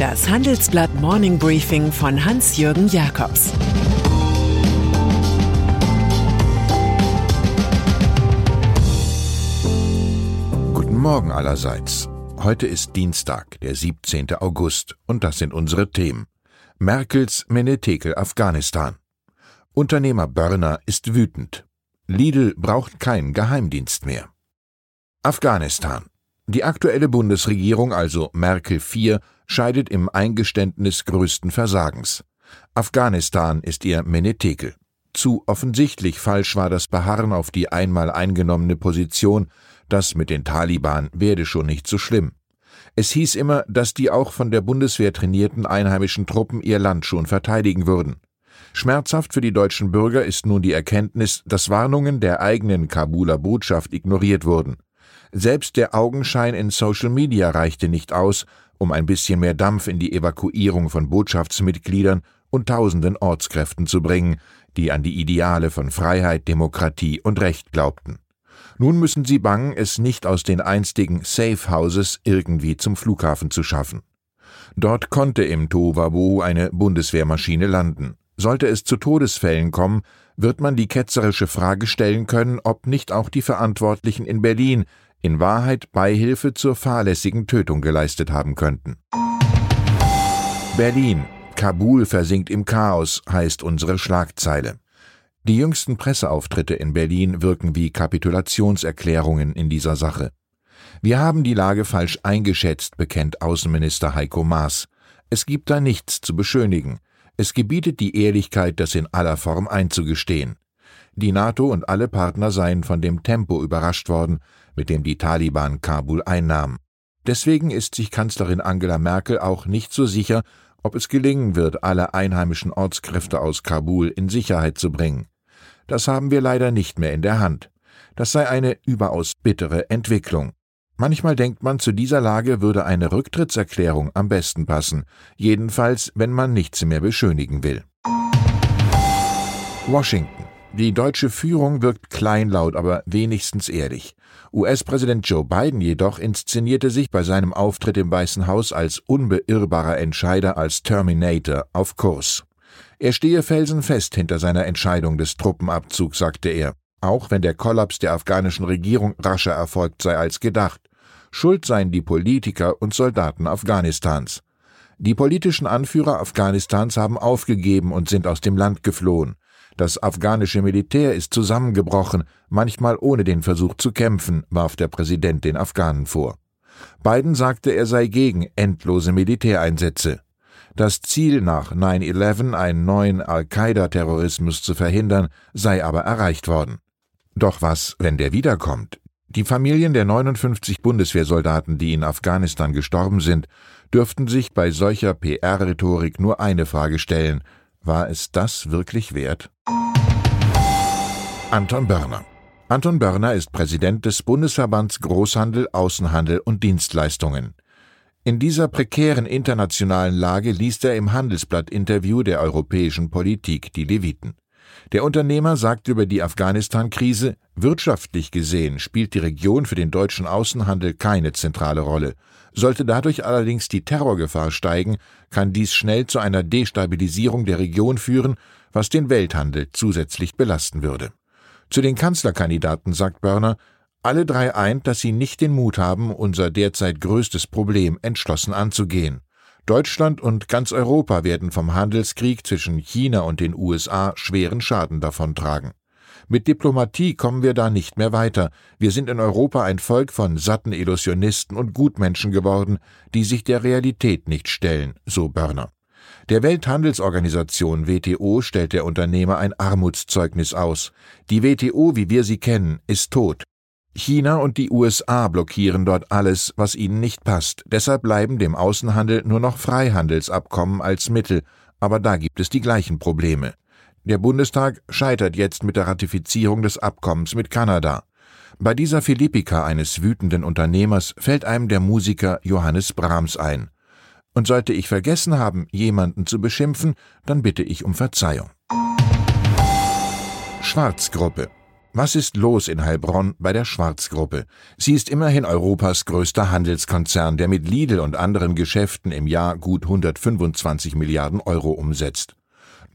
Das Handelsblatt Morning Briefing von Hans-Jürgen Jakobs Guten Morgen allerseits. Heute ist Dienstag, der 17. August, und das sind unsere Themen. Merkels Menetekel Afghanistan. Unternehmer Börner ist wütend. Lidl braucht keinen Geheimdienst mehr. Afghanistan. Die aktuelle Bundesregierung, also Merkel IV, scheidet im Eingeständnis größten Versagens. Afghanistan ist ihr Menetekel. Zu offensichtlich falsch war das Beharren auf die einmal eingenommene Position, das mit den Taliban werde schon nicht so schlimm. Es hieß immer, dass die auch von der Bundeswehr trainierten einheimischen Truppen ihr Land schon verteidigen würden. Schmerzhaft für die deutschen Bürger ist nun die Erkenntnis, dass Warnungen der eigenen Kabuler Botschaft ignoriert wurden. Selbst der Augenschein in Social Media reichte nicht aus, um ein bisschen mehr Dampf in die Evakuierung von Botschaftsmitgliedern und tausenden Ortskräften zu bringen, die an die Ideale von Freiheit, Demokratie und Recht glaubten. Nun müssen sie bangen, es nicht aus den einstigen Safe Houses irgendwie zum Flughafen zu schaffen. Dort konnte im Tohuwabohu eine Bundeswehrmaschine landen. Sollte es zu Todesfällen kommen, wird man die ketzerische Frage stellen können, ob nicht auch die Verantwortlichen in Berlin in Wahrheit Beihilfe zur fahrlässigen Tötung geleistet haben könnten. Berlin. Kabul versinkt im Chaos, heißt unsere Schlagzeile. Die jüngsten Presseauftritte in Berlin wirken wie Kapitulationserklärungen in dieser Sache. Wir haben die Lage falsch eingeschätzt, bekennt Außenminister Heiko Maas. Es gibt da nichts zu beschönigen. Es gebietet die Ehrlichkeit, das in aller Form einzugestehen. Die NATO und alle Partner seien von dem Tempo überrascht worden, mit dem die Taliban Kabul einnahmen. Deswegen ist sich Kanzlerin Angela Merkel auch nicht so sicher, ob es gelingen wird, alle einheimischen Ortskräfte aus Kabul in Sicherheit zu bringen. Das haben wir leider nicht mehr in der Hand. Das sei eine überaus bittere Entwicklung. Manchmal denkt man, zu dieser Lage würde eine Rücktrittserklärung am besten passen, jedenfalls wenn man nichts mehr beschönigen will. Washington. Die deutsche Führung wirkt kleinlaut, aber wenigstens ehrlich. US-Präsident Joe Biden jedoch inszenierte sich bei seinem Auftritt im Weißen Haus als unbeirrbarer Entscheider als Terminator auf Kurs. Er stehe felsenfest hinter seiner Entscheidung des Truppenabzugs, sagte er, auch wenn der Kollaps der afghanischen Regierung rascher erfolgt sei als gedacht. Schuld seien die Politiker und Soldaten Afghanistans. Die politischen Anführer Afghanistans haben aufgegeben und sind aus dem Land geflohen. Das afghanische Militär ist zusammengebrochen, manchmal ohne den Versuch zu kämpfen, warf der Präsident den Afghanen vor. Biden sagte, er sei gegen endlose Militäreinsätze. Das Ziel nach 9-11, einen neuen Al-Qaida-Terrorismus zu verhindern, sei aber erreicht worden. Doch was, wenn der wiederkommt? Die Familien der 59 Bundeswehrsoldaten, die in Afghanistan gestorben sind, dürften sich bei solcher PR-Rhetorik nur eine Frage stellen. War es das wirklich wert? Anton Börner Anton Börner ist Präsident des Bundesverbands Großhandel, Außenhandel und Dienstleistungen. In dieser prekären internationalen Lage liest er im Handelsblatt-Interview der europäischen Politik die Leviten. Der Unternehmer sagt über die Afghanistan-Krise, wirtschaftlich gesehen spielt die Region für den deutschen Außenhandel keine zentrale Rolle. Sollte dadurch allerdings die Terrorgefahr steigen, kann dies schnell zu einer Destabilisierung der Region führen, was den Welthandel zusätzlich belasten würde. Zu den Kanzlerkandidaten sagt Börner, alle drei eint, dass sie nicht den Mut haben, unser derzeit größtes Problem entschlossen anzugehen. Deutschland und ganz Europa werden vom Handelskrieg zwischen China und den USA schweren Schaden davontragen. Mit Diplomatie kommen wir da nicht mehr weiter. Wir sind in Europa ein Volk von satten Illusionisten und Gutmenschen geworden, die sich der Realität nicht stellen, so Börner. Der Welthandelsorganisation WTO stellt der Unternehmer ein Armutszeugnis aus. Die WTO, wie wir sie kennen, ist tot. China und die USA blockieren dort alles, was ihnen nicht passt. Deshalb bleiben dem Außenhandel nur noch Freihandelsabkommen als Mittel, aber da gibt es die gleichen Probleme. Der Bundestag scheitert jetzt mit der Ratifizierung des Abkommens mit Kanada. Bei dieser Philippika eines wütenden Unternehmers fällt einem der Musiker Johannes Brahms ein. Und sollte ich vergessen haben, jemanden zu beschimpfen, dann bitte ich um Verzeihung. Schwarzgruppe Was ist los in Heilbronn bei der Schwarzgruppe? Sie ist immerhin Europas größter Handelskonzern, der mit Lidl und anderen Geschäften im Jahr gut 125 Milliarden Euro umsetzt.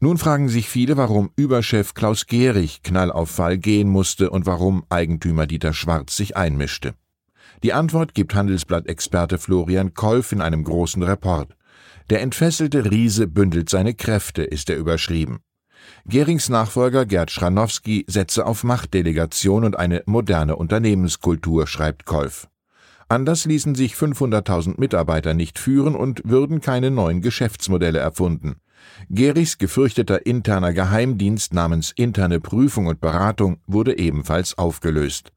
Nun fragen sich viele, warum Überchef Klaus Gehrig Knall auf Fall gehen musste und warum Eigentümer Dieter Schwarz sich einmischte. Die Antwort gibt Handelsblatt-Experte Florian Kolf in einem großen Report. Der entfesselte Riese bündelt seine Kräfte, ist er überschrieben. Gerings Nachfolger Gerd Schranowski setze auf Machtdelegation und eine moderne Unternehmenskultur, schreibt Kolf. Anders ließen sich 500.000 Mitarbeiter nicht führen und würden keine neuen Geschäftsmodelle erfunden. Gerichs gefürchteter interner Geheimdienst namens Interne Prüfung und Beratung wurde ebenfalls aufgelöst.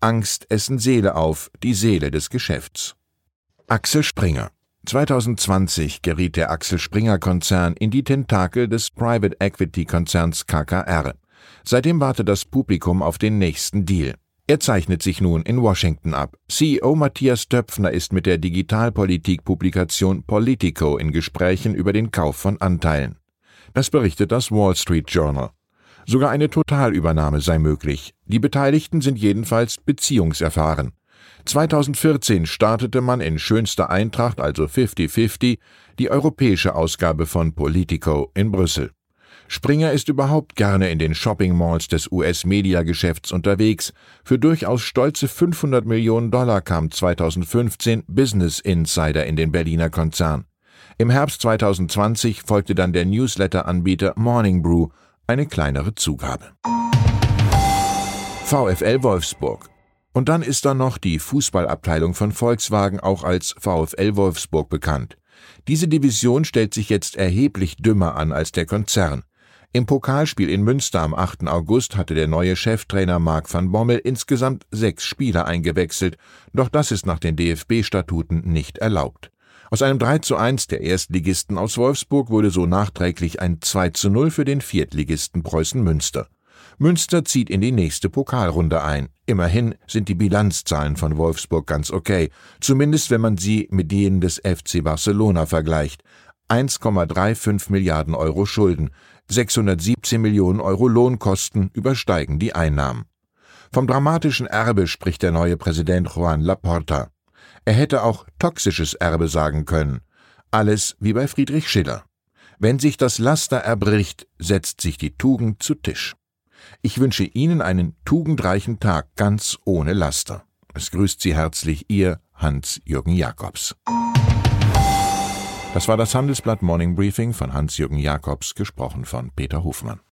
Angst essen Seele auf, die Seele des Geschäfts. Axel Springer 2020 geriet der Axel Springer Konzern in die Tentakel des Private Equity Konzerns KKR. Seitdem wartet das Publikum auf den nächsten Deal. Er zeichnet sich nun in Washington ab. CEO Matthias Döpfner ist mit der Digitalpolitik-Publikation Politico in Gesprächen über den Kauf von Anteilen. Das berichtet das Wall Street Journal. Sogar eine Totalübernahme sei möglich. Die Beteiligten sind jedenfalls beziehungserfahren. 2014 startete man in schönster Eintracht, also 50-50, die europäische Ausgabe von Politico in Brüssel. Springer ist überhaupt gerne in den Shopping-Malls des US-Media-Geschäfts unterwegs. Für durchaus stolze 500 Millionen Dollar kam 2015 Business Insider in den Berliner Konzern. Im Herbst 2020 folgte dann der Newsletter-Anbieter Morning Brew, eine kleinere Zugabe. VfL Wolfsburg und dann ist da noch die Fußballabteilung von Volkswagen auch als VfL Wolfsburg bekannt. Diese Division stellt sich jetzt erheblich dümmer an als der Konzern. Im Pokalspiel in Münster am 8. August hatte der neue Cheftrainer Marc van Bommel insgesamt sechs Spieler eingewechselt, doch das ist nach den DFB-Statuten nicht erlaubt. Aus einem 3 zu 1 der Erstligisten aus Wolfsburg wurde so nachträglich ein 2 zu 0 für den Viertligisten Preußen Münster. Münster zieht in die nächste Pokalrunde ein. Immerhin sind die Bilanzzahlen von Wolfsburg ganz okay, zumindest wenn man sie mit denen des FC Barcelona vergleicht. 1,35 Milliarden Euro Schulden, 617 Millionen Euro Lohnkosten übersteigen die Einnahmen. Vom dramatischen Erbe spricht der neue Präsident Juan Laporta. Er hätte auch toxisches Erbe sagen können. Alles wie bei Friedrich Schiller. Wenn sich das Laster erbricht, setzt sich die Tugend zu Tisch. Ich wünsche Ihnen einen tugendreichen Tag ganz ohne Laster. Es grüßt Sie herzlich Ihr Hans-Jürgen Jakobs. Das war das Handelsblatt Morning Briefing von Hans-Jürgen Jakobs, gesprochen von Peter Hofmann.